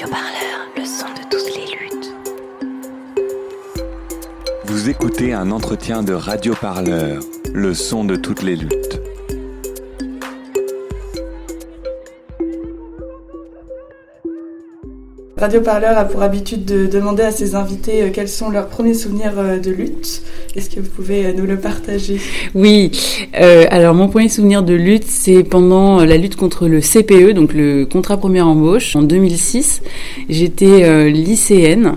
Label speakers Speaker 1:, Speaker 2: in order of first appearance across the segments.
Speaker 1: Radio Parleur, le son de toutes les luttes.
Speaker 2: Vous écoutez un entretien de Radio Parleur, le son de toutes les luttes.
Speaker 3: Radio Parleur a pour habitude de demander à ses invités euh, quels sont leurs premiers souvenirs euh, de lutte. Est-ce que vous pouvez euh, nous le partager?
Speaker 4: Oui, alors mon premier souvenir de lutte, c'est pendant la lutte contre le CPE, donc le contrat première embauche, en 2006. J'étais lycéenne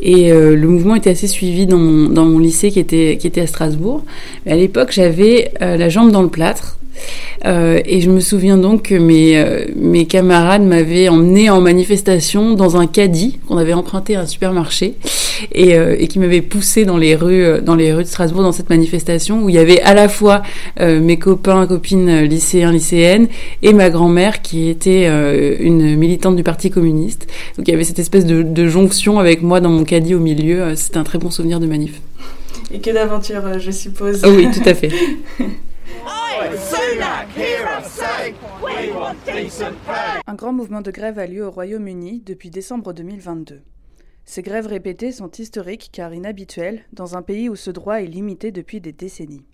Speaker 4: et le mouvement était assez suivi dans mon, lycée qui était, qui était à Strasbourg. Mais à l'époque, j'avais la jambe dans le plâtre euh, et je me souviens donc que mes, euh, mes camarades m'avaient emmené en manifestation dans un caddie qu'on avait emprunté à un supermarché et, euh, et qui m'avait poussé dans les rues dans les rues de Strasbourg dans cette manifestation où il y avait à la fois mes copains copines lycéens lycéennes et ma grand-mère qui était une militante du Parti communiste. Donc il y avait cette espèce de, de jonction avec moi dans mon caddie au milieu. C'était un très bon souvenir de manif.
Speaker 3: Et que d'aventure, je suppose.
Speaker 4: oui, tout à fait.
Speaker 3: Un grand mouvement de grève a lieu au Royaume-Uni depuis décembre 2022. Ces grèves répétées sont historiques car inhabituelles dans un pays où ce droit est limité depuis des décennies.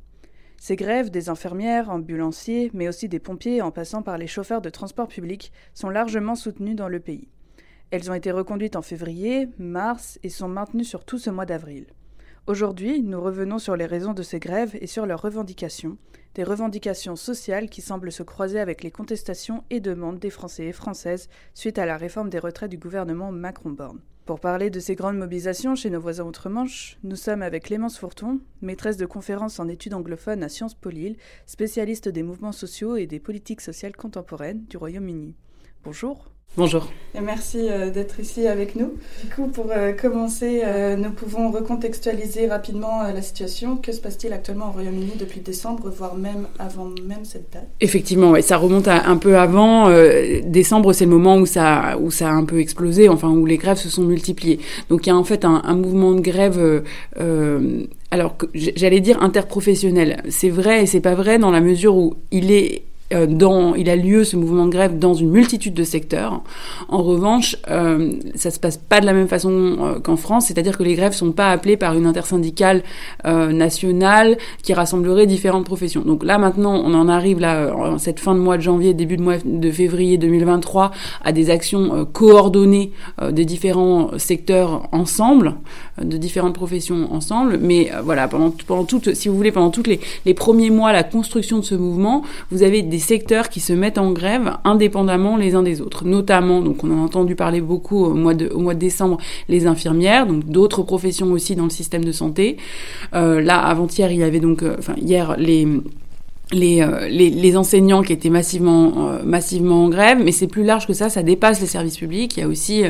Speaker 3: Ces grèves des infirmières, ambulanciers, mais aussi des pompiers en passant par les chauffeurs de transport public sont largement soutenues dans le pays. Elles ont été reconduites en février, mars et sont maintenues sur tout ce mois d'avril. Aujourd'hui, nous revenons sur les raisons de ces grèves et sur leurs revendications, des revendications sociales qui semblent se croiser avec les contestations et demandes des Français et Françaises suite à la réforme des retraites du gouvernement Macron-Borne. Pour parler de ces grandes mobilisations chez nos voisins outre-Manche, nous sommes avec Clémence Fourton, maîtresse de conférences en études anglophones à Sciences Po Lille, spécialiste des mouvements sociaux et des politiques sociales contemporaines du Royaume-Uni. Bonjour.
Speaker 4: Bonjour.
Speaker 3: Et merci euh, d'être ici avec nous. Du coup, pour euh, commencer, euh, nous pouvons recontextualiser rapidement la situation. Que se passe-t-il actuellement au Royaume-Uni depuis décembre, voire même avant même cette date?
Speaker 4: Effectivement, ouais, ça remonte à un peu avant. décembre, c'est le moment où ça, où ça a un peu explosé, enfin où les grèves se sont multipliées. Donc il y a en fait un, un mouvement de grève. alors, j'allais dire interprofessionnel. C'est vrai et c'est pas vrai dans la mesure où il est euh, dans, il a lieu ce mouvement de grève dans une multitude de secteurs. En revanche, euh, ça se passe pas de la même façon euh, qu'en France, c'est-à-dire que les grèves sont pas appelées par une intersyndicale euh, nationale qui rassemblerait différentes professions. Donc là maintenant, on en arrive là en cette fin de mois de janvier, début de mois de février 2023 à des actions coordonnées des différents secteurs ensemble, de différentes professions ensemble. Mais voilà, pendant pendant toutes, si vous voulez, pendant toutes les, les premiers mois, la construction de ce mouvement, vous avez des des secteurs qui se mettent en grève indépendamment les uns des autres. Notamment, donc on a entendu parler beaucoup au mois de, décembre, les infirmières, donc d'autres professions aussi dans le système de santé. Euh, là, avant-hier, il y avait donc, euh, enfin hier, les euh, les, enseignants qui étaient massivement, euh, massivement en grève, mais c'est plus large que ça, ça dépasse les services publics. Il y a aussi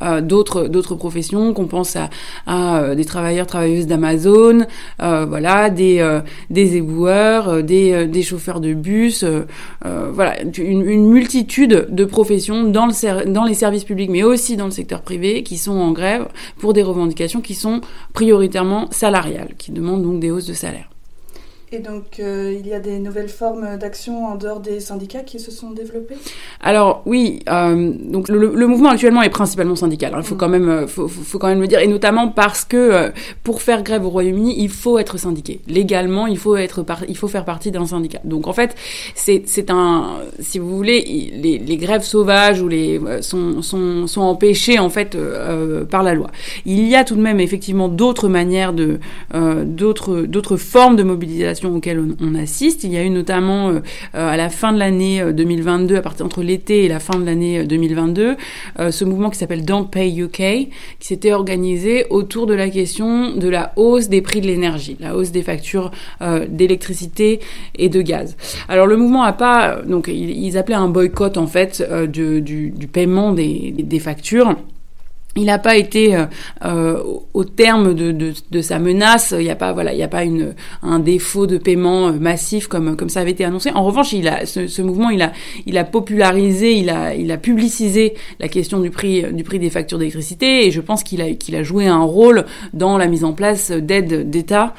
Speaker 4: euh, d'autres, professions, qu'on pense à, des travailleurs, travailleuses d'Amazon, voilà, des, éboueurs, des, chauffeurs de bus, voilà, une, multitude de professions dans, dans les services publics, mais aussi dans le secteur privé, qui sont en grève pour des revendications qui sont prioritairement salariales, qui demandent donc des hausses de salaire.
Speaker 3: Et donc, euh, il y a des nouvelles formes d'action en dehors des syndicats qui se sont développées?
Speaker 4: Alors oui, euh, donc le, mouvement actuellement est principalement syndical. Hein. il faut mm. quand même, euh, faut, faut, quand même le dire, et notamment parce que pour faire grève au Royaume-Uni, il faut être syndiqué. Légalement, il faut être, il faut faire partie d'un syndicat. Donc en fait, c'est c'est un, si vous voulez, les, les grèves sauvages ou les sont sont sont empêchées en fait par la loi. Il y a tout de même effectivement d'autres manières de d'autres d'autres formes de mobilisation auxquelles on, assiste. Il y a eu notamment euh, euh, à la fin de l'année 2022, euh, à partir entre l'été et la fin de l'année 2022, ce mouvement qui s'appelle Don't Pay UK, qui s'était organisé autour de la question de la hausse des prix de l'énergie, la hausse des factures d'électricité et de gaz. Alors le mouvement a pas, donc ils, appelaient un boycott en fait du, du, paiement des, des factures. Il n'a pas été euh, euh, au terme de, sa menace. Il n'y a pas voilà, il n'y a pas un défaut de paiement euh, massif comme ça avait été annoncé. En revanche, ce, mouvement, il a popularisé, il a publicisé la question du prix du prix des factures d'électricité et je pense qu'il a joué un rôle dans la mise en place d'aides d'État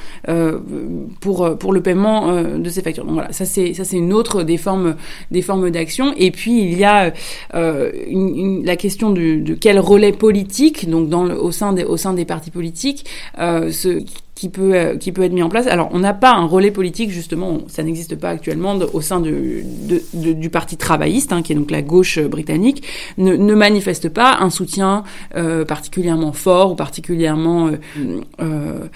Speaker 4: pour le paiement de ces factures. Donc voilà, ça c'est une autre des formes d'action. Et puis il y a la question de quel relais politique donc au sein des partis politiques, euh, ce qui peut euh, qui peut être mis en place. Alors on n'a pas un relais politique justement, ça n'existe pas actuellement au sein du parti travailliste, hein, qui est donc la gauche britannique, ne, manifeste pas un soutien euh, particulièrement fort ou particulièrement euh,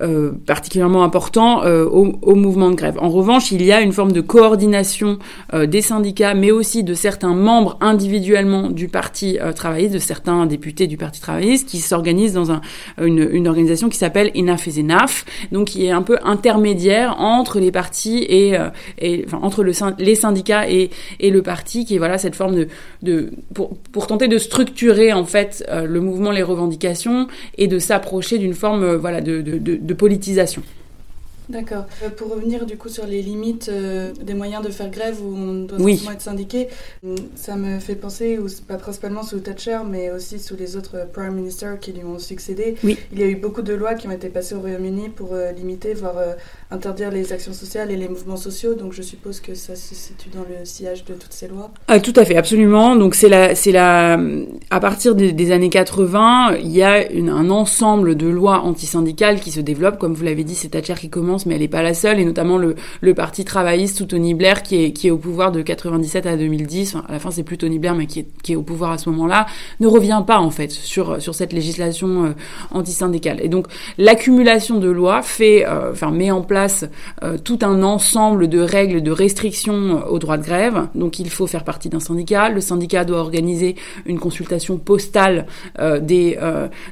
Speaker 4: euh, particulièrement important euh, au, au, mouvement de grève. En revanche, il y a une forme de coordination euh, des syndicats, mais aussi de certains membres individuellement du Parti travailliste, de certains députés du Parti travailliste, qui s'organisent dans un, une, une, organisation qui s'appelle Enough is Enough, donc qui est un peu intermédiaire entre les partis et, et enfin, entre le, les syndicats et, et le parti, qui est voilà cette forme de, de pour, pour tenter de structurer en fait le mouvement, les revendications et de s'approcher d'une forme voilà de, de, de de politisation.
Speaker 3: D'accord. Euh, pour revenir du coup sur les limites euh, des moyens de faire grève où on doit oui. être syndiqué, mm, ça me fait penser, pas principalement sous Thatcher, mais aussi sous les autres Prime Ministers qui lui ont succédé.
Speaker 4: Oui.
Speaker 3: Il y a eu beaucoup de lois qui ont été passées au Royaume-Uni pour euh, limiter, voire interdire les actions sociales et les mouvements sociaux. Donc je suppose que ça se situe dans le sillage de toutes ces lois.
Speaker 4: Ah, tout à fait, absolument. Donc c'est la, c'est la, à partir des, années 80, il y a une, un ensemble de lois antisyndicales qui se développent. Comme vous l'avez dit, c'est Thatcher qui commence mais elle n'est pas la seule, et notamment le, le Parti travailliste sous Tony Blair, qui est, qui est au pouvoir de 97 à 2010, enfin, à la fin c'est plus Tony Blair, mais qui est, qui est au pouvoir à ce moment-là, ne revient pas en fait sur, sur cette législation euh, antisyndicale. Et donc l'accumulation de lois fait, euh, enfin, met en place euh, tout un ensemble de règles, de restrictions au droit de grève. Donc il faut faire partie d'un syndicat. Le syndicat doit organiser une consultation postale des,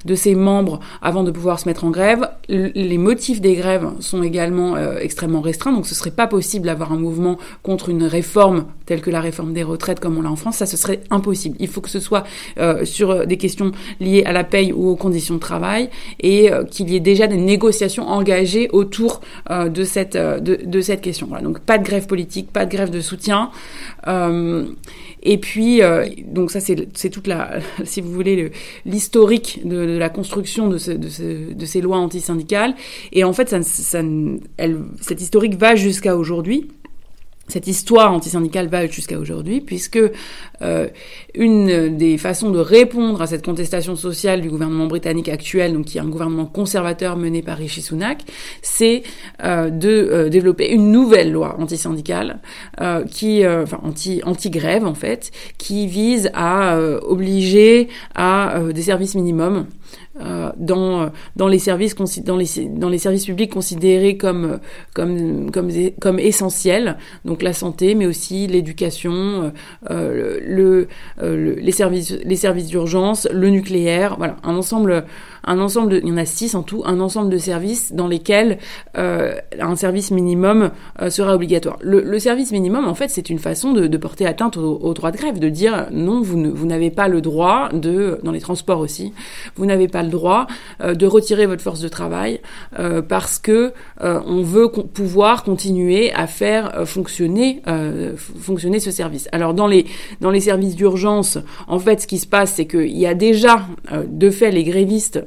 Speaker 4: de ses membres avant de pouvoir se mettre en grève. les motifs des grèves sont également euh, extrêmement restreint, donc ce serait pas possible d'avoir un mouvement contre une réforme telle que la réforme des retraites comme on l'a en France, ça ce serait impossible. Il faut que ce soit euh, sur euh, des questions liées à la paye ou aux conditions de travail et qu'il y ait déjà des négociations engagées autour de cette de, de, cette question. Voilà, donc pas de grève politique, pas de grève de soutien. Et puis, euh, donc ça, c'est toute la, si vous voulez, l'historique de, la construction de, ce, de, ce, de, ces lois antisyndicales. Et en fait, ça, historique va jusqu'à aujourd'hui cette histoire antisyndicale va jusqu'à aujourd'hui, puisque euh, une des façons de répondre à cette contestation sociale du gouvernement britannique actuel, donc qui est un gouvernement conservateur mené par Rishi Sunak, c'est euh, de euh, développer une nouvelle loi antisyndicale, euh, qui, euh, enfin anti anti grève en fait, qui vise à obliger à des services minimums dans dans les services dans les dans les services publics considérés comme comme comme comme essentiels. Donc la santé mais aussi l'éducation euh, le, euh, le, les services les services d'urgence le nucléaire voilà. Un ensemble un ensemble de, il y en a six en tout, un ensemble de services dans lesquels euh, un service minimum euh, sera obligatoire. Le, le, service minimum, en fait, c'est une façon de, de porter atteinte au, au, droit de grève, de dire non, vous, ne, vous n'avez pas le droit de, dans les transports aussi, vous n'avez pas le droit euh, de retirer votre force de travail euh, parce que euh, on veut pouvoir continuer à faire euh, fonctionner fonctionner ce service. Alors dans les dans les services d'urgence, en fait, ce qui se passe, c'est qu'il y a déjà de fait les grévistes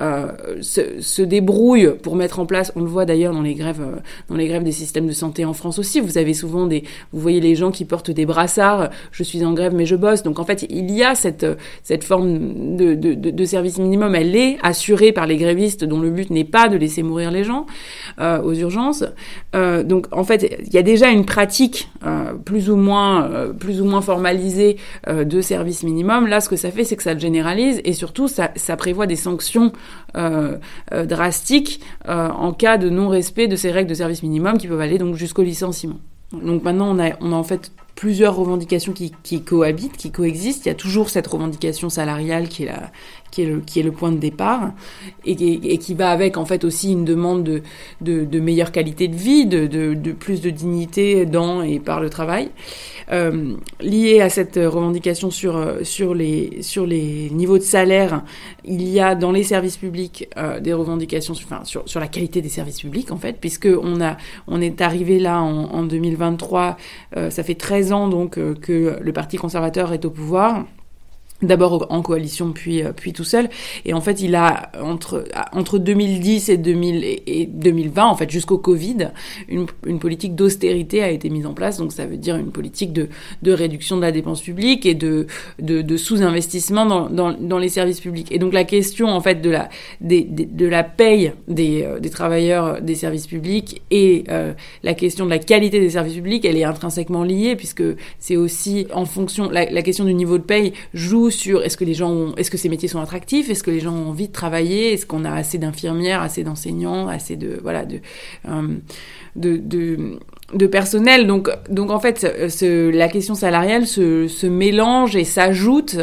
Speaker 4: euh, se, se, débrouillent pour mettre en place. On le voit d'ailleurs dans les grèves, euh, dans les grèves des systèmes de santé en France aussi. Vous avez souvent des, vous voyez les gens qui portent des brassards. Je suis en grève mais je bosse. Donc en fait, il y a cette cette forme de, de, de, de service minimum. Elle est assurée par les grévistes dont le but n'est pas de laisser mourir les gens euh, aux urgences. Euh, donc en fait, il y a déjà une pratique euh, plus ou moins plus ou moins formalisée de service minimum. Là, ce que ça fait, c'est que ça le généralise et surtout ça, ça prévoit des sanctions euh, euh, drastiques euh, en cas de non-respect de ces règles de service minimum qui peuvent aller donc jusqu'au licenciement. Donc maintenant, on a, on a en fait plusieurs revendications qui, qui cohabitent, qui coexistent. Il y a toujours cette revendication salariale qui est la, qui est le, qui est le point de départ, et, et, qui va avec en fait aussi une demande de, de, de meilleure qualité de vie, de, de, de, plus de dignité dans et par le travail. Euh, lié à cette revendication sur, sur, les, sur les niveaux de salaire, il y a dans les services publics euh, des revendications enfin, sur, sur la qualité des services publics en fait, puisque on, a, on est arrivé là en, en 2023, euh, ça fait 13 ans donc euh, que le Parti conservateur est au pouvoir d'abord en coalition puis euh, puis tout seul. Et en fait il a entre entre 2010 et 2000 et 2020 en fait jusqu'au Covid une, une politique d'austérité a été mise en place. Donc ça veut dire une politique de de réduction de la dépense publique et de de, de sous-investissement dans, dans, dans les services publics. Et donc la question en fait de la des, de la paye des euh, des travailleurs des services publics et euh, la question de la qualité des services publics elle est intrinsèquement liée puisque c'est aussi en fonction la, la question du niveau de paye joue sur est-ce que les gens ont, est-ce que ces métiers sont attractifs, est-ce que les gens ont envie de travailler, est-ce qu'on a assez d'infirmières, assez d'enseignants, assez de voilà de, euh, de, de personnel. Donc, donc en fait, la question salariale se, se mélange et s'ajoute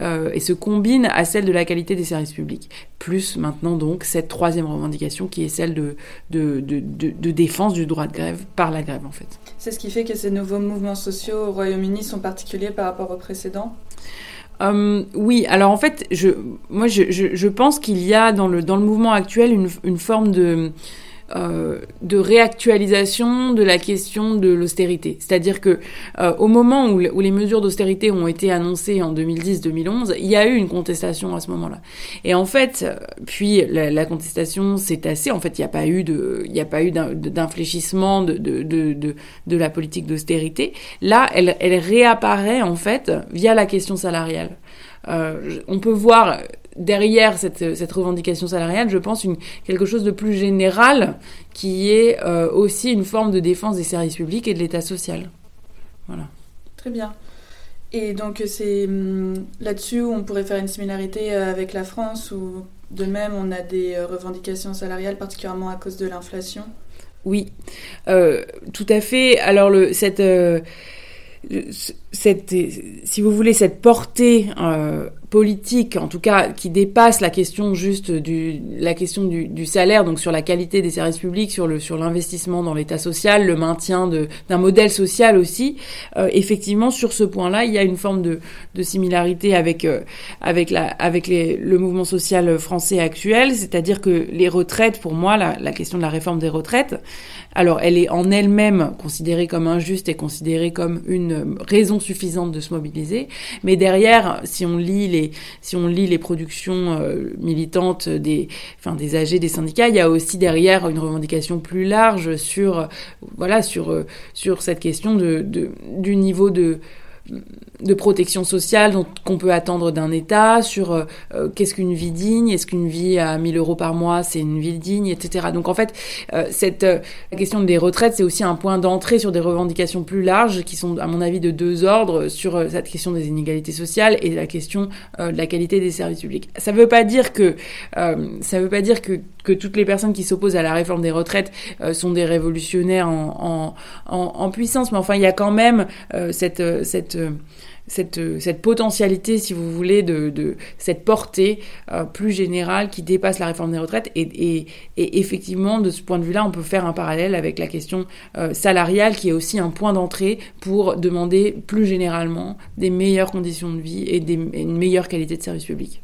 Speaker 4: euh, et se combine à celle de la qualité des services publics. Plus maintenant donc cette troisième revendication qui est celle de, de, de, de défense du droit de grève par la grève en fait.
Speaker 3: C'est ce qui fait que ces nouveaux mouvements sociaux au Royaume-Uni sont particuliers par rapport aux précédents
Speaker 4: euh, oui, alors en fait, je, moi, je, je, je pense qu'il y a dans le, dans le mouvement actuel une, une forme de, euh, de réactualisation de la question de l'austérité. C'est-à-dire que euh, au moment où, les mesures d'austérité ont été annoncées en 2010-2011, il y a eu une contestation à ce moment-là. Et en fait, puis la, contestation s'est assez. En fait, il n'y a pas eu de, il n'y a pas eu d'infléchissement de, de, de, de, de la politique d'austérité. Là, elle, elle réapparaît en fait via la question salariale. Euh, on peut voir derrière cette, cette, revendication salariale, je pense, une, quelque chose de plus général qui est euh, aussi une forme de défense des services publics et de l'État social. Voilà.
Speaker 3: Très bien. Et donc c'est hum, là-dessus où on pourrait faire une similarité euh, avec la France, où de même on a des euh, revendications salariales, particulièrement à cause de l'inflation?
Speaker 4: Oui, euh, tout à fait. Alors le, cette... Euh, cette, si vous voulez, cette portée euh, politique, en tout cas, qui dépasse la question juste du, la question du, du, salaire, donc sur la qualité des services publics, sur le, sur l'investissement dans l'État social, le maintien de, d'un modèle social aussi. Euh, effectivement, sur ce point-là, il y a une forme de, de similarité avec, euh, avec la, avec les, le mouvement social français actuel, c'est-à-dire que les retraites, pour moi, la, la question de la réforme des retraites, alors elle est en elle-même considérée comme injuste et considérée comme une raison suffisante de se mobiliser, mais derrière, si on lit les, si on lit les productions euh, militantes des, enfin des AG, des syndicats, il y a aussi derrière une revendication plus large sur, voilà, sur, sur cette question de du niveau de de protection sociale qu'on peut attendre d'un État, sur euh, euh, qu'est-ce qu'une vie digne, est-ce qu'une vie à 1000 euros par mois, c'est une vie digne, etc. Donc en fait, euh, cette euh, la question des retraites, c'est aussi un point d'entrée sur des revendications plus larges qui sont, à mon avis, de deux ordres sur euh, cette question des inégalités sociales et la question de la qualité des services publics. Ça ne veut pas dire que ça veut pas dire que, que toutes les personnes qui s'opposent à la réforme des retraites sont des révolutionnaires en, en, en, en, puissance, mais enfin, il y a quand même cette cette cette, cette potentialité, si vous voulez, de, cette portée euh, plus générale qui dépasse la réforme des retraites. Et, effectivement, de ce point de vue-là, on peut faire un parallèle avec la question euh, salariale, qui est aussi un point d'entrée pour demander plus généralement des meilleures conditions de vie et, des, et une meilleure qualité de service public.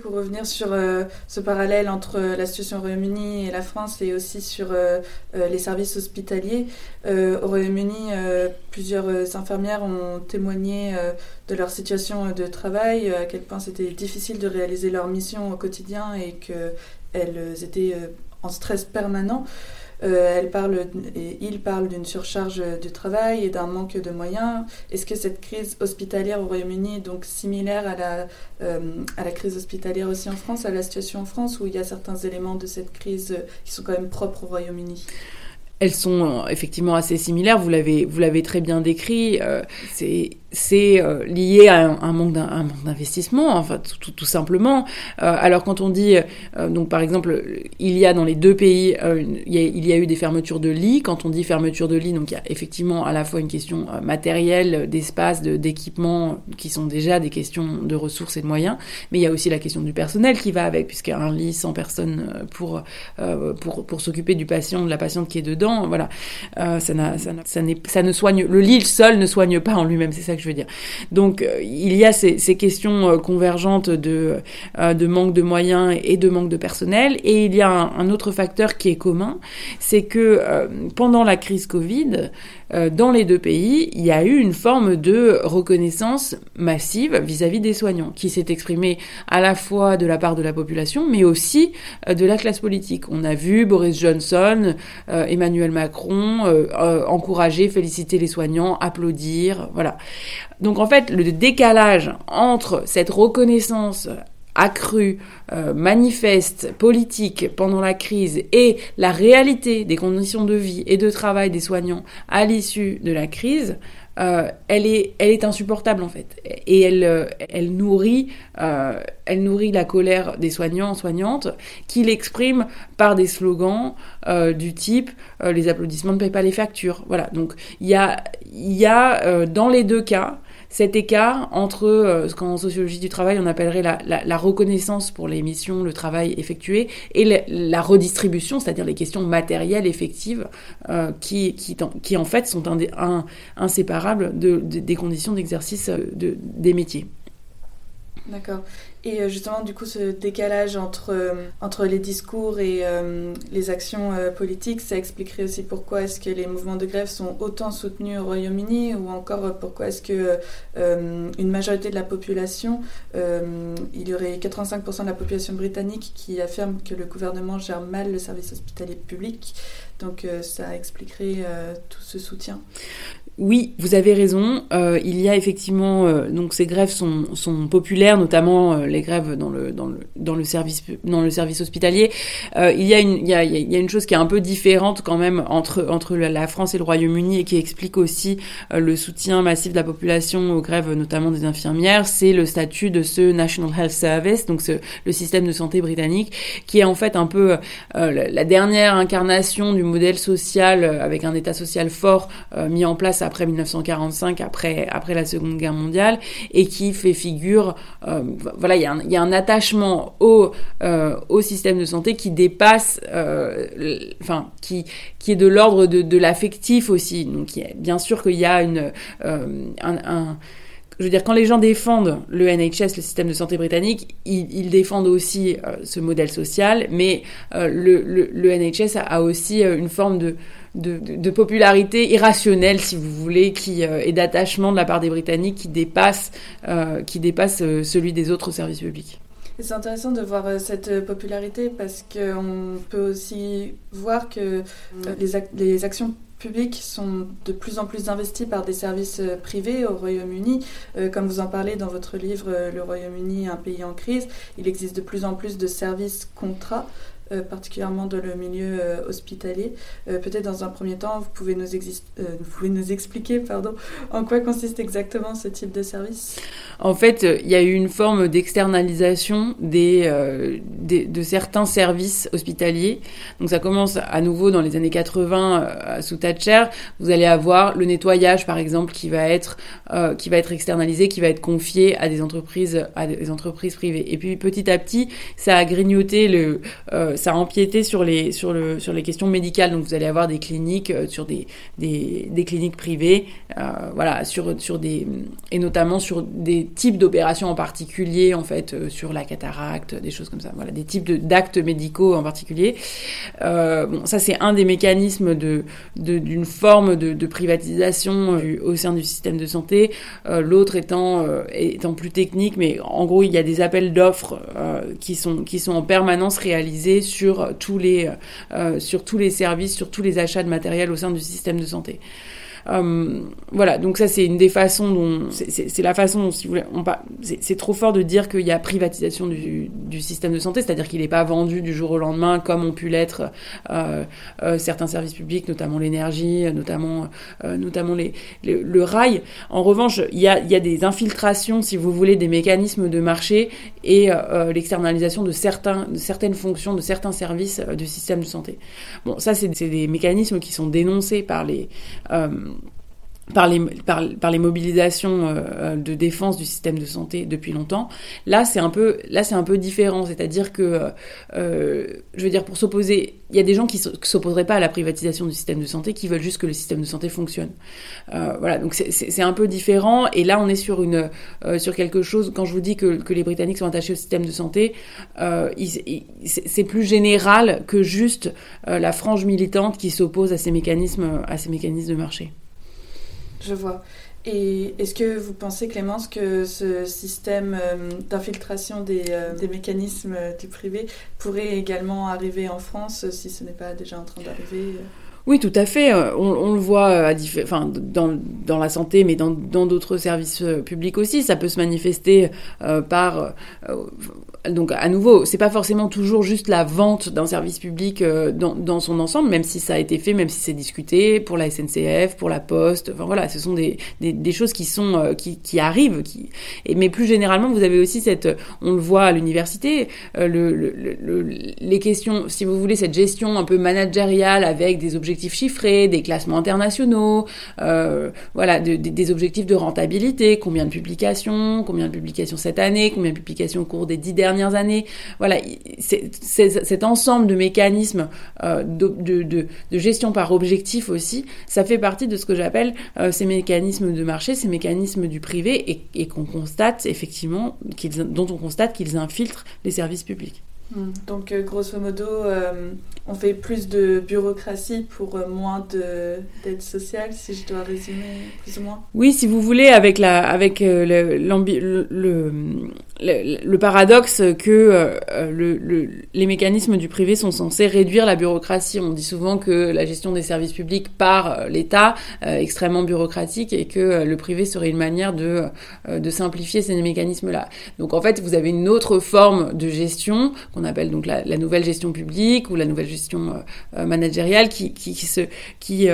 Speaker 3: Pour revenir sur euh, ce parallèle entre la situation au Royaume-Uni et la France et aussi sur euh, euh, les services hospitaliers, au Royaume-Uni, plusieurs infirmières ont témoigné de leur situation de travail, à quel point c'était difficile de réaliser leur mission au quotidien et qu'elles étaient en stress permanent. Euh, elle parle, et il parle d'une surcharge du travail et d'un manque de moyens. Est-ce que cette crise hospitalière au Royaume-Uni est donc similaire à la, euh, à la crise hospitalière aussi en France, à la situation en France, où il y a certains éléments de cette crise qui sont quand même propres au Royaume-Uni?
Speaker 4: Elles sont effectivement assez similaires. Vous l'avez, vous l'avez très bien décrit. Euh, c'est c'est euh, lié à un, manque d'investissement, enfin tout, tout, simplement. Euh, alors quand on dit, euh, donc par exemple, il y a dans les deux pays, il y, a, il, y a, eu des fermetures de lits. Quand on dit fermeture de lits, donc il y a effectivement à la fois une question matérielle, d'espace, d'équipement, qui sont déjà des questions de ressources et de moyens, mais il y a aussi la question du personnel qui va avec, puisqu'un lit sans personne pour pour, pour s'occuper du patient, de la patiente qui est dedans, voilà, ça, ça, ça, ça ne soigne, le lit seul ne soigne pas en lui-même, c'est ça que je veux dire. Donc euh, il y a ces, questions euh, convergentes de, euh, de manque de moyens et de manque de personnel. Et il y a un, autre facteur qui est commun, c'est que pendant la crise Covid, dans les deux pays, il y a eu une forme de reconnaissance massive vis-à-vis des soignants, qui s'est exprimée à la fois de la part de la population, mais aussi de la classe politique. On a vu Boris Johnson, Emmanuel Macron encourager, féliciter les soignants, applaudir, voilà. Donc en fait, le décalage entre cette reconnaissance accrue, euh, manifeste, politique pendant la crise et la réalité des conditions de vie et de travail des soignants à l'issue de la crise, euh, elle, est, insupportable en fait. Et elle, euh, elle, nourrit, la colère des soignants, soignantes, qui l'expriment par des slogans du type les applaudissements ne payent pas les factures. Voilà, donc il y a dans les deux cas cet écart entre euh, ce qu'en sociologie du travail on appellerait la, reconnaissance pour les missions, le travail effectué, et la, redistribution, c'est-à-dire les questions matérielles effectives euh, qui, en fait sont inséparables de, des conditions d'exercice euh, de, des métiers.
Speaker 3: D'accord. Et euh, justement, du coup, ce décalage entre, euh, entre les discours et euh, les actions politiques, ça expliquerait aussi pourquoi est-ce que les mouvements de grève sont autant soutenus au Royaume-Uni ou encore pourquoi est-ce que une majorité de la population, il y aurait 85% de la population britannique qui affirme que le gouvernement gère mal le service hospitalier public? Donc ça expliquerait tout ce soutien.
Speaker 4: Oui, vous avez raison. Euh, il y a effectivement euh, donc ces grèves sont, sont populaires, notamment euh, les grèves dans le dans le dans le service dans le service hospitalier. il y a une il y a, il y a une chose qui est un peu différente quand même entre entre la France et le Royaume-Uni et qui explique aussi le soutien massif de la population aux grèves, notamment des infirmières. C'est le statut de ce National Health Service, donc ce, le système de santé britannique, qui est en fait un peu la dernière incarnation du modèle social avec un État social fort mis en place après 1945, après, après la Seconde Guerre mondiale, et qui fait figure, euh, voilà, il y, a un attachement au, euh, au système de santé qui dépasse, euh, qui, qui est de l'ordre de, de l'affectif aussi. Donc, bien sûr qu'il y a une, un, je veux dire, quand les gens défendent le NHS, le système de santé britannique, ils, défendent aussi ce modèle social, mais le, NHS a aussi une forme de, de, popularité irrationnelle, si vous voulez, qui euh, et d'attachement de la part des Britanniques qui dépasse, euh, qui dépasse euh, celui des autres services publics.
Speaker 3: C'est intéressant de voir cette popularité parce qu'on peut aussi voir que les, les actions publiques sont de plus en plus investies par des services privés au Royaume-Uni. comme vous en parlez dans votre livre Le Royaume-Uni, un pays en crise, il existe de plus en plus de services contrats euh, particulièrement dans le milieu euh, hospitalier. Euh, peut-être dans un premier temps, vous pouvez nous, expliquer pardon, en quoi consiste exactement ce type de service?
Speaker 4: En fait, il y a eu une forme d'externalisation de certains services hospitaliers. Donc ça commence à nouveau dans les années 80 sous Thatcher. Vous allez avoir le nettoyage, par exemple, qui va être qui va être externalisé, qui va être confié à des entreprises à des entreprises privées. Et puis petit à petit, ça a grignoté le ça a empiété sur les, sur, le, sur les questions médicales. Donc vous allez avoir des cliniques, euh, sur des, des, cliniques privées, euh, voilà, sur, sur des, et notamment sur des types d'opérations en particulier, en fait, euh, sur la cataracte, des choses comme ça. Voilà, des types d'actes médicaux en particulier. Bon, ça c'est un des mécanismes d'une forme de, de privatisation au sein du système de santé. L'autre étant, étant plus technique, mais en gros il y a des appels d'offres qui sont qui sont en permanence réalisés sur tous les, euh, sur tous les services, sur tous les achats de matériel au sein du système de santé. Voilà, donc ça c'est une des façons dont c'est la façon si vous voulez, c'est trop fort de dire qu'il y a privatisation du, du système de santé, c'est-à-dire qu'il n'est pas vendu du jour au lendemain comme ont pu l'être certains services publics, notamment l'énergie, notamment notamment les, le rail. En revanche, il y a, y a des infiltrations, si vous voulez, des mécanismes de marché et l'externalisation de certains de certaines fonctions, de certains services du système de santé. Bon, ça, c'est des mécanismes qui sont dénoncés par les, euh, par les, par, les mobilisations euh, de défense du système de santé depuis longtemps. Là, c'est un peu, là, c'est un peu différent. C'est-à-dire que, euh, je veux dire, pour s'opposer, il y a des gens qui s'opposeraient pas à la privatisation du système de santé, qui veulent juste que le système de santé fonctionne. Euh, voilà, donc c'est un peu différent. Et là, on est sur une, euh, sur quelque chose. Quand je vous dis que, que les Britanniques sont attachés au système de santé, euh, c'est plus général que juste euh, la frange militante qui s'oppose à à ces mécanismes de marché.
Speaker 3: Je vois. Et est-ce que vous pensez, Clémence, que ce système euh, d'infiltration des, euh, des, mécanismes du privé pourrait également arriver en France si ce n'est pas déjà en train d'arriver
Speaker 4: oui, tout à fait. On, on le voit à enfin, dans, la santé, mais dans d'autres services publics aussi. Ça peut se manifester euh, par donc à nouveau, c'est pas forcément toujours juste la vente d'un service public euh, dans, son ensemble, même si ça a été fait, même si c'est discuté pour la SNCF, pour la Poste. Enfin voilà, ce sont des, des, choses qui sont euh, qui, qui, arrivent. Mais plus généralement, vous avez aussi cette, on le voit à l'université, euh, le, le, le, les questions, si vous voulez, cette gestion un peu managériale avec des objectifs chiffrés, des classements internationaux, voilà, de, des objectifs de rentabilité, combien de publications, combien de publications cette année, combien de publications au cours des dix dernières années. Voilà, cet ensemble de mécanismes euh, de, gestion par objectif aussi, ça fait partie de ce que j'appelle euh, ces mécanismes de marché, ces mécanismes du privé, et, qu'on constate effectivement, dont on constate qu'ils infiltrent les services publics.
Speaker 3: Hmm. Donc, euh, grosso modo, on fait plus de bureaucratie pour moins d'aide sociale, si je dois résumer plus ou moins.
Speaker 4: Oui, si vous voulez, avec la, avec le, le, paradoxe que euh, le, les mécanismes du privé sont censés réduire la bureaucratie. On dit souvent que la gestion des services publics par euh, l'État euh, extrêmement bureaucratique et que le privé serait une manière de, de simplifier ces mécanismes-là. Donc en fait, vous avez une autre forme de gestion qu'on appelle donc la, nouvelle gestion publique ou la nouvelle gestion managériale qui, qui, se, qui,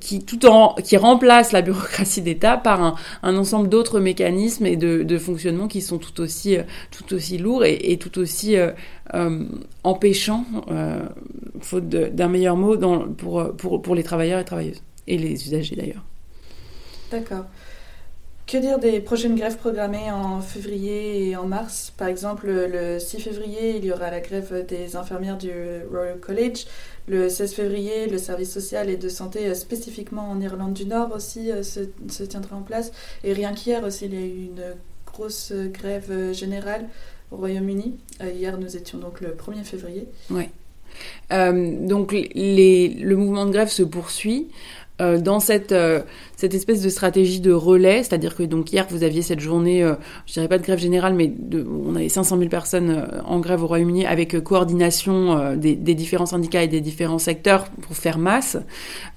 Speaker 4: qui tout en qui remplace la bureaucratie d'État par un, ensemble d'autres mécanismes et de, de fonctionnement qui sont tout aussi, euh, tout aussi lourd et, tout aussi euh, euh, empêchant, faute d'un meilleur mot, dans, pour, pour, pour les travailleurs et travailleuses, et les usagers d'ailleurs.
Speaker 3: D'accord. Que dire des prochaines grèves programmées en février et en mars? Par exemple, le 6 février, il y aura la grève des infirmières du Royal College. Le 16 février, le service social et de santé spécifiquement en Irlande du Nord aussi se, se tiendra en place. Et rien qu'hier aussi, il y a eu une grosse grève générale au Royaume-Uni. Euh, hier, nous étions donc le 1er février.
Speaker 4: Oui. Euh, donc le mouvement de grève se poursuit. Euh, dans cette, euh, cette espèce de stratégie de relais, c'est-à-dire que donc hier vous aviez cette journée, euh, je dirais pas de grève générale, mais de, on avait 500 000 personnes en grève au Royaume-Uni avec coordination des, des, différents syndicats et des différents secteurs pour faire masse.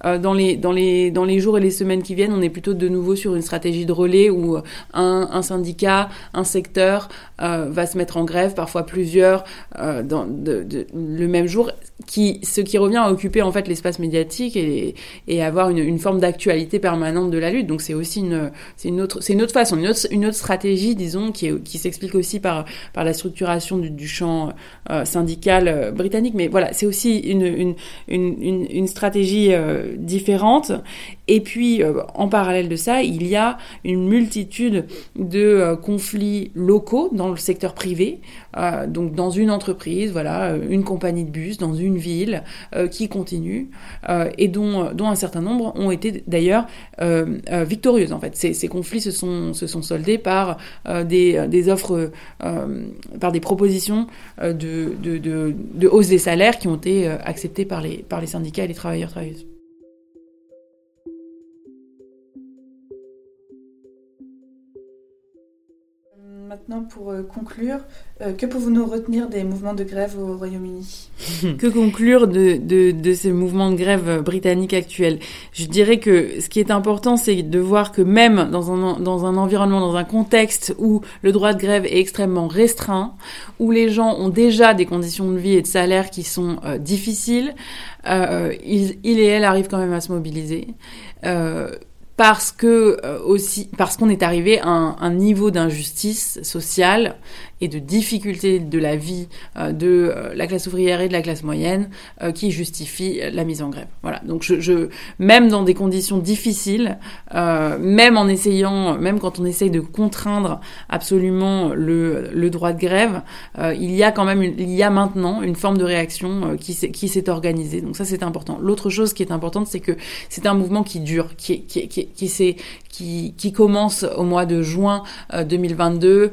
Speaker 4: dans les dans les dans les jours et les semaines qui viennent, on est plutôt de nouveau sur une stratégie de relais où un, un syndicat, un secteur va se mettre en grève, parfois plusieurs dans de, de, le même jour, qui ce qui revient à occuper en fait l'espace médiatique et, et avoir une une, forme d'actualité permanente de la lutte. Donc c'est aussi une, c'est une autre, c'est une autre façon, une autre, une autre stratégie, disons, qui, qui s'explique aussi par, par la structuration du, du champ euh, syndical euh, britannique. Mais voilà, c'est aussi une, une, une, une stratégie euh, différente. Et puis, en parallèle de ça, il y a une multitude de conflits locaux dans le secteur privé. donc dans une entreprise, voilà, une compagnie de bus dans une ville qui continue et dont, un certain nombre ont été d'ailleurs euh, euh, victorieuses en fait. Ces, conflits se sont, se sont soldés par euh, des, offres, par des propositions de, hausse des salaires qui ont été acceptées par les, par les syndicats et les travailleurs travailleuses.
Speaker 3: Maintenant, pour euh, conclure, euh, que pouvons-nous retenir des mouvements de grève au Royaume-Uni?
Speaker 4: Que conclure de, ces mouvements de grève britanniques actuels? Je dirais que ce qui est important, c'est de voir que même dans un, environnement, dans un contexte où le droit de grève est extrêmement restreint, où les gens ont déjà des conditions de vie et de salaire qui sont euh, difficiles, euh, il, il, et elle arrivent quand même à se mobiliser. Parce que euh, aussi parce qu'on est arrivé à un niveau d'injustice sociale et de difficulté de la vie euh, de euh, la classe ouvrière et de la classe moyenne euh, qui justifie la mise en grève. Voilà. Donc je, je même dans des conditions difficiles, même en essayant, même quand on essaye de contraindre absolument le, le droit de grève, il y a quand même une, il y a maintenant une forme de réaction qui s'est organisée. Donc ça c'est important. L'autre chose qui est importante, c'est que c'est un mouvement qui dure, qui qui qui, qui s'est qui, qui commence au mois de juin 2022,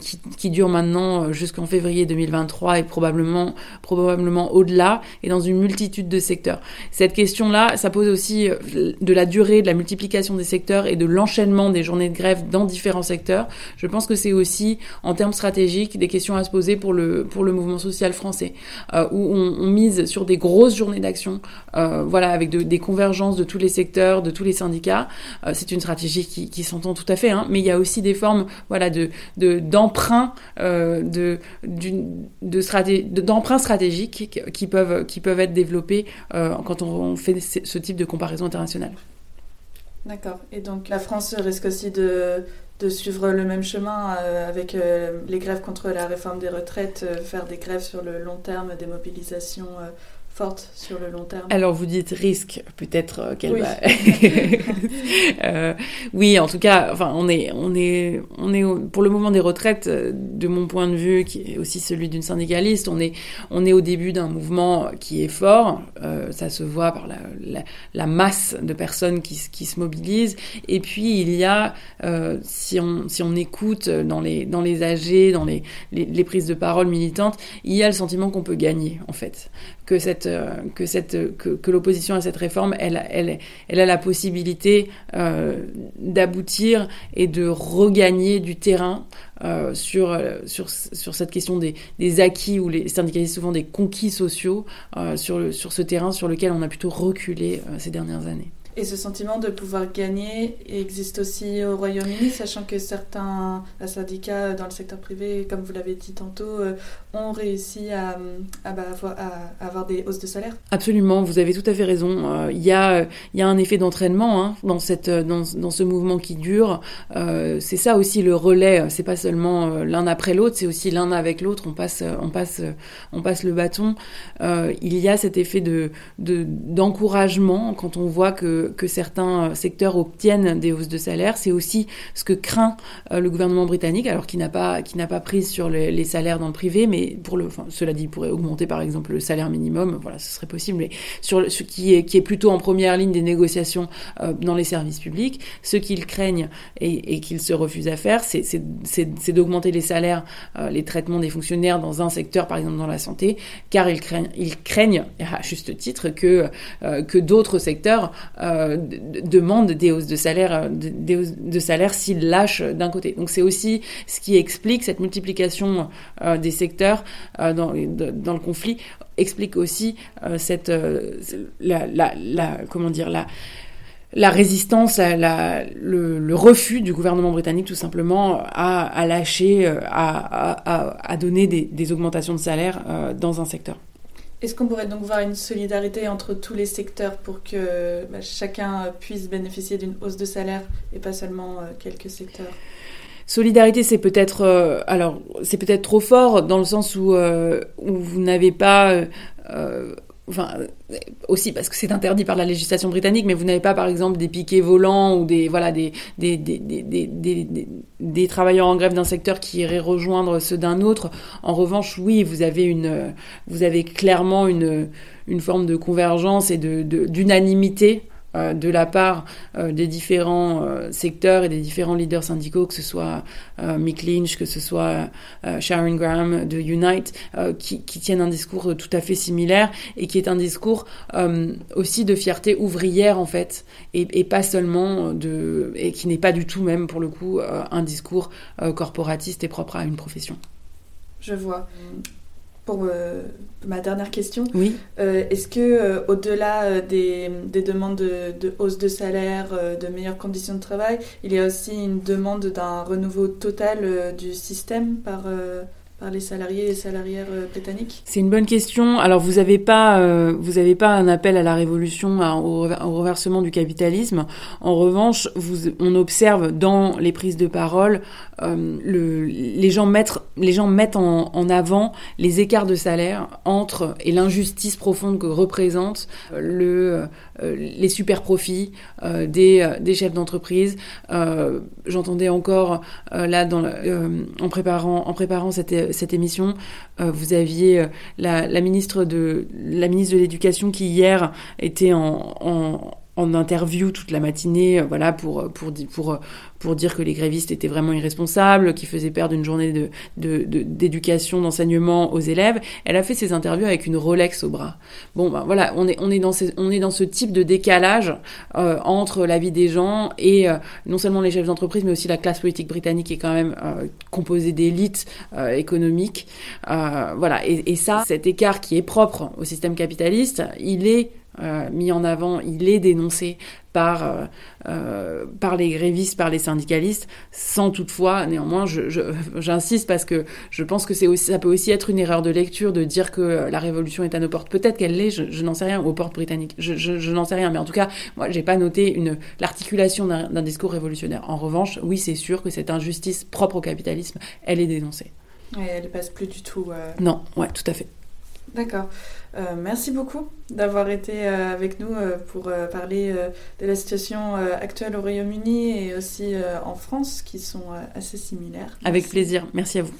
Speaker 4: qui, qui dure maintenant euh, jusqu'en février 2023 et probablement, probablement au-delà, et dans une multitude de secteurs. Cette question-là, ça pose aussi euh, de la durée, de la multiplication des secteurs et de l'enchaînement des journées de grève dans différents secteurs. Je pense que c'est aussi, en termes stratégiques, des questions à se poser pour le, pour le mouvement social français, euh, où on, mise sur des grosses journées d'action, voilà, avec de, des convergences de tous les secteurs, de tous les syndicats. C'est une stratégie qui, s'entend tout à fait, hein, mais il y a aussi des formes, voilà, de d'emprunt de d'emprunts stratégiques qui peuvent qui peuvent être développés euh, quand on, fait ce type de comparaison internationale.
Speaker 3: D'accord. Et donc la France risque aussi de de suivre le même chemin euh, avec euh, les grèves contre la réforme des retraites, euh, faire des grèves sur le long terme, des mobilisations forte sur le long terme.
Speaker 4: Alors vous dites risque, peut-être euh, qu'elle oui. va. euh, oui, en tout cas, enfin, on est, on est, on est au, pour le moment des retraites, euh, de mon point de vue, qui est aussi celui d'une syndicaliste, on est, on est au début d'un mouvement qui est fort. Euh, ça se voit par la, la, la, masse de personnes qui, qui se mobilisent. Et puis il y a, euh, si on, si on écoute dans les, dans les AG, dans les, les, les prises de parole militantes, il y a le sentiment qu'on peut gagner, en fait, que cette euh, que cette que, que l'opposition à cette réforme, elle, elle, elle a la possibilité euh, d'aboutir et de regagner du terrain euh, sur, sur, sur cette question des, des acquis ou les syndicalistes souvent des conquis sociaux euh, sur, le, sur ce terrain sur lequel on a plutôt reculé euh, ces dernières années.
Speaker 3: Et ce sentiment de pouvoir gagner existe aussi au Royaume-Uni, sachant que certains syndicats dans le secteur privé, comme vous l'avez dit tantôt, euh, ont réussi bah, avoir, à, avoir, des hausses de salaire.
Speaker 4: Absolument, vous avez tout à fait raison. Euh, il y, a, y a un effet d'entraînement hein, dans, cette, dans, dans ce mouvement qui dure. Euh, c'est ça aussi le relais. C'est pas seulement euh, l'un après l'autre, c'est aussi l'un avec l'autre. On passe, on passe, on passe le bâton. Euh, il y a cet effet de d'encouragement de, quand on voit que que, certains secteurs obtiennent des hausses de salaire. C'est aussi ce que craint euh, le gouvernement britannique, alors qu'il n'a pas, qui n'a pas prise sur les, salaires dans le privé, mais pour le, enfin, cela dit, il pourrait augmenter par exemple le salaire minimum, voilà, ce serait possible, mais sur ce qui est, qui est plutôt en première ligne des négociations euh, dans les services publics, ce qu'ils craignent et, et qu'ils se refusent à faire, c'est d'augmenter les salaires, euh, les traitements des fonctionnaires dans un secteur, par exemple dans la santé, car ils craignent, ils craignent à juste titre que, euh, que d'autres secteurs euh, demande des hausses de salaire, euh, des hausses de salaire s'ils lâchent d'un côté. Donc c'est aussi ce qui explique cette multiplication euh, des secteurs dans, le conflit explique aussi la, comment dire la résistance, le, refus du gouvernement britannique tout simplement à, lâcher, à, donner des, des, augmentations de salaire dans un secteur.
Speaker 3: Est-ce qu'on pourrait donc voir une solidarité entre tous les secteurs pour que bah, chacun puisse bénéficier d'une hausse de salaire et pas seulement euh, quelques secteurs?
Speaker 4: Solidarité, c'est peut-être euh, alors c'est peut-être trop fort dans le sens où, euh, vous n'avez pas enfin aussi parce que c'est interdit par la législation britannique, mais vous n'avez pas par exemple des piquets volants ou des voilà des des, des, des, des, des, travailleurs en grève d'un secteur qui iraient rejoindre ceux d'un autre. En revanche, oui, vous avez une vous avez clairement une une forme de convergence et de d'unanimité de la part euh, des différents euh, secteurs et des différents leaders syndicaux, que ce soit Mick Lynch, que ce soit Sharon Graham de Unite, qui, qui, tiennent un discours tout à fait similaire et qui est un discours aussi de fierté ouvrière en fait, et, et, pas seulement de, et qui n'est pas du tout même pour le coup un discours corporatiste et propre à une profession.
Speaker 3: Je vois pour euh, ma dernière question.
Speaker 4: Oui.
Speaker 3: Euh, est-ce que euh, au-delà des, des, demandes de, de, hausse de salaire, de meilleures conditions de travail, il y a aussi une demande d'un renouveau total du système par par les salariés et salarières euh, britanniques?
Speaker 4: C'est une bonne question. Alors vous n'avez pas, euh, avez pas un appel à la révolution, au, reversement du capitalisme. En revanche, vous, on observe dans les prises de parole, euh, le, les gens mettent, les gens mettent en, en, avant les écarts de salaire entre et l'injustice profonde que représente le, les super profits des, des chefs d'entreprise. J'entendais encore là dans, en préparant en préparant cette cette émission, euh, vous aviez euh, la, ministre de la ministre de l'Éducation qui hier était en en interview toute la matinée, euh, voilà, pour, pour, pour, pour dire que les grévistes étaient vraiment irresponsables, qui faisaient perdre une journée de, d'éducation, d'enseignement aux élèves. Elle a fait ses interviews avec une Rolex au bras. Bon, ben voilà, on est, on est, dans, ces, on est dans ce type de décalage euh, entre la vie des gens et euh, non seulement les chefs d'entreprise, mais aussi la classe politique britannique est quand même composée d'élites économiques. voilà, et, et ça, cet écart qui est propre au système capitaliste, il est euh, mis en avant, il est dénoncé par, euh, euh, par les grévistes, par les syndicalistes, sans toutefois, néanmoins, j'insiste parce que je pense que c'est aussi, ça peut aussi être une erreur de lecture de dire que la révolution est à nos portes. Peut-être qu'elle l'est, je, n'en sais rien, aux portes britanniques. Je, je n'en sais rien, mais en tout cas, moi, j'ai pas noté une, l'articulation d'un, discours révolutionnaire. En revanche, oui, c'est sûr que cette injustice propre au capitalisme, elle est dénoncée.
Speaker 3: Et elle passe plus du tout.
Speaker 4: Non, ouais, tout à fait.
Speaker 3: D'accord. Euh, merci beaucoup d'avoir été euh, avec nous euh, pour parler de la situation actuelle au Royaume-Uni et aussi en France qui sont assez similaires.
Speaker 4: Avec plaisir. Merci à vous.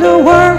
Speaker 4: the world.